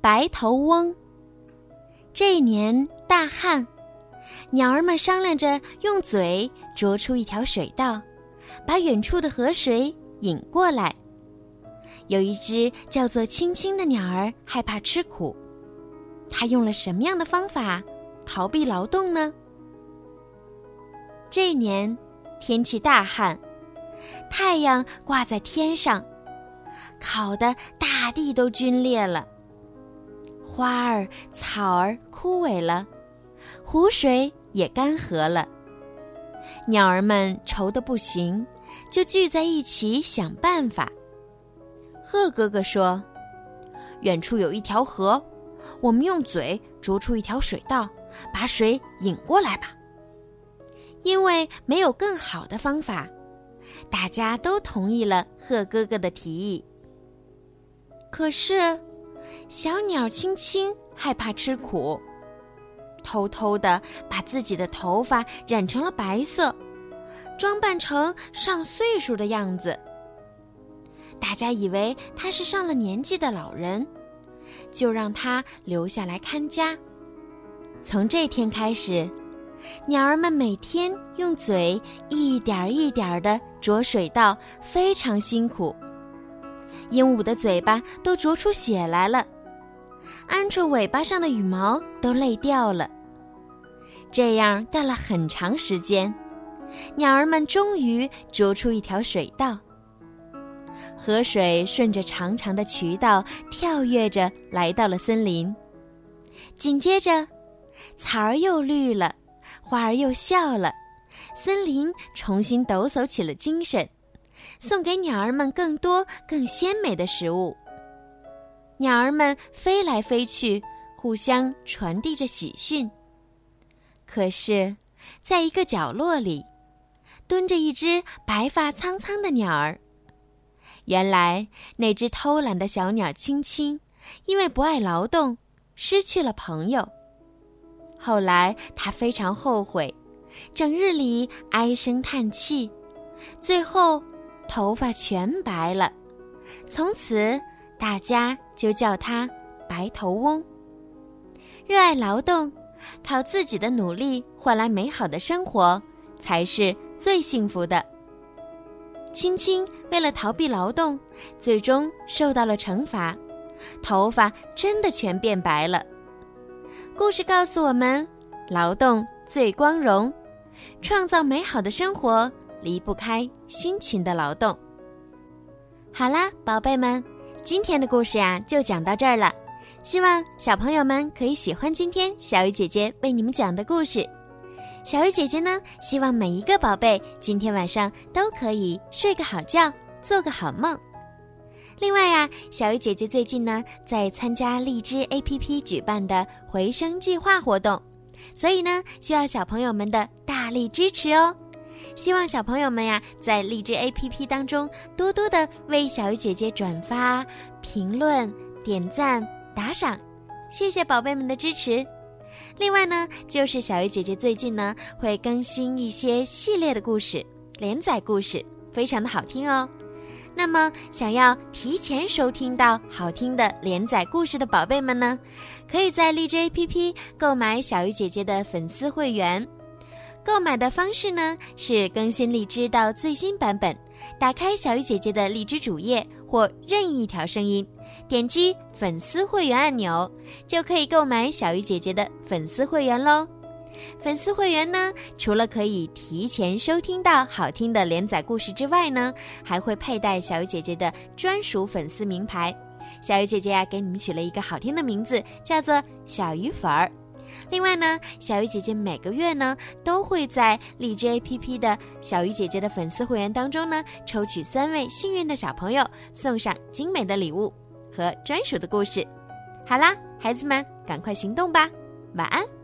白头翁。这一年大旱，鸟儿们商量着用嘴啄出一条水道，把远处的河水引过来。有一只叫做青青的鸟儿害怕吃苦，它用了什么样的方法逃避劳动呢？这一年天气大旱，太阳挂在天上，烤得大地都皲裂了。花儿、草儿枯萎了，湖水也干涸了。鸟儿们愁得不行，就聚在一起想办法。鹤哥哥说：“远处有一条河，我们用嘴啄出一条水道，把水引过来吧。”因为没有更好的方法，大家都同意了鹤哥哥的提议。可是，小鸟青青害怕吃苦，偷偷的把自己的头发染成了白色，装扮成上岁数的样子。大家以为他是上了年纪的老人，就让他留下来看家。从这天开始。鸟儿们每天用嘴一点儿一点儿地啄水稻，非常辛苦。鹦鹉的嘴巴都啄出血来了，鹌鹑尾巴上的羽毛都累掉了。这样干了很长时间，鸟儿们终于啄出一条水道。河水顺着长长的渠道跳跃着来到了森林，紧接着，草儿又绿了。花儿又笑了，森林重新抖擞起了精神，送给鸟儿们更多更鲜美的食物。鸟儿们飞来飞去，互相传递着喜讯。可是，在一个角落里，蹲着一只白发苍苍的鸟儿。原来，那只偷懒的小鸟青青，因为不爱劳动，失去了朋友。后来，它非常后悔，整日里唉声叹气，最后头发全白了。从此，大家就叫他白头翁。热爱劳动，靠自己的努力换来美好的生活，才是最幸福的。青青为了逃避劳动，最终受到了惩罚，头发真的全变白了。故事告诉我们，劳动最光荣，创造美好的生活离不开辛勤的劳动。好啦，宝贝们，今天的故事呀就讲到这儿了。希望小朋友们可以喜欢今天小鱼姐姐为你们讲的故事。小鱼姐姐呢，希望每一个宝贝今天晚上都可以睡个好觉，做个好梦。另外呀，小鱼姐姐最近呢在参加荔枝 APP 举办的回声计划活动，所以呢需要小朋友们的大力支持哦。希望小朋友们呀在荔枝 APP 当中多多的为小鱼姐姐转发、评论、点赞、打赏，谢谢宝贝们的支持。另外呢，就是小鱼姐姐最近呢会更新一些系列的故事、连载故事，非常的好听哦。那么，想要提前收听到好听的连载故事的宝贝们呢，可以在荔枝 APP 购买小鱼姐姐的粉丝会员。购买的方式呢是更新荔枝到最新版本，打开小鱼姐姐的荔枝主页或任意一条声音，点击粉丝会员按钮，就可以购买小鱼姐姐的粉丝会员喽。粉丝会员呢，除了可以提前收听到好听的连载故事之外呢，还会佩戴小鱼姐姐的专属粉丝名牌。小鱼姐姐呀，给你们取了一个好听的名字，叫做小鱼粉儿。另外呢，小鱼姐姐每个月呢，都会在荔枝 APP 的小鱼姐姐的粉丝会员当中呢，抽取三位幸运的小朋友，送上精美的礼物和专属的故事。好啦，孩子们，赶快行动吧，晚安。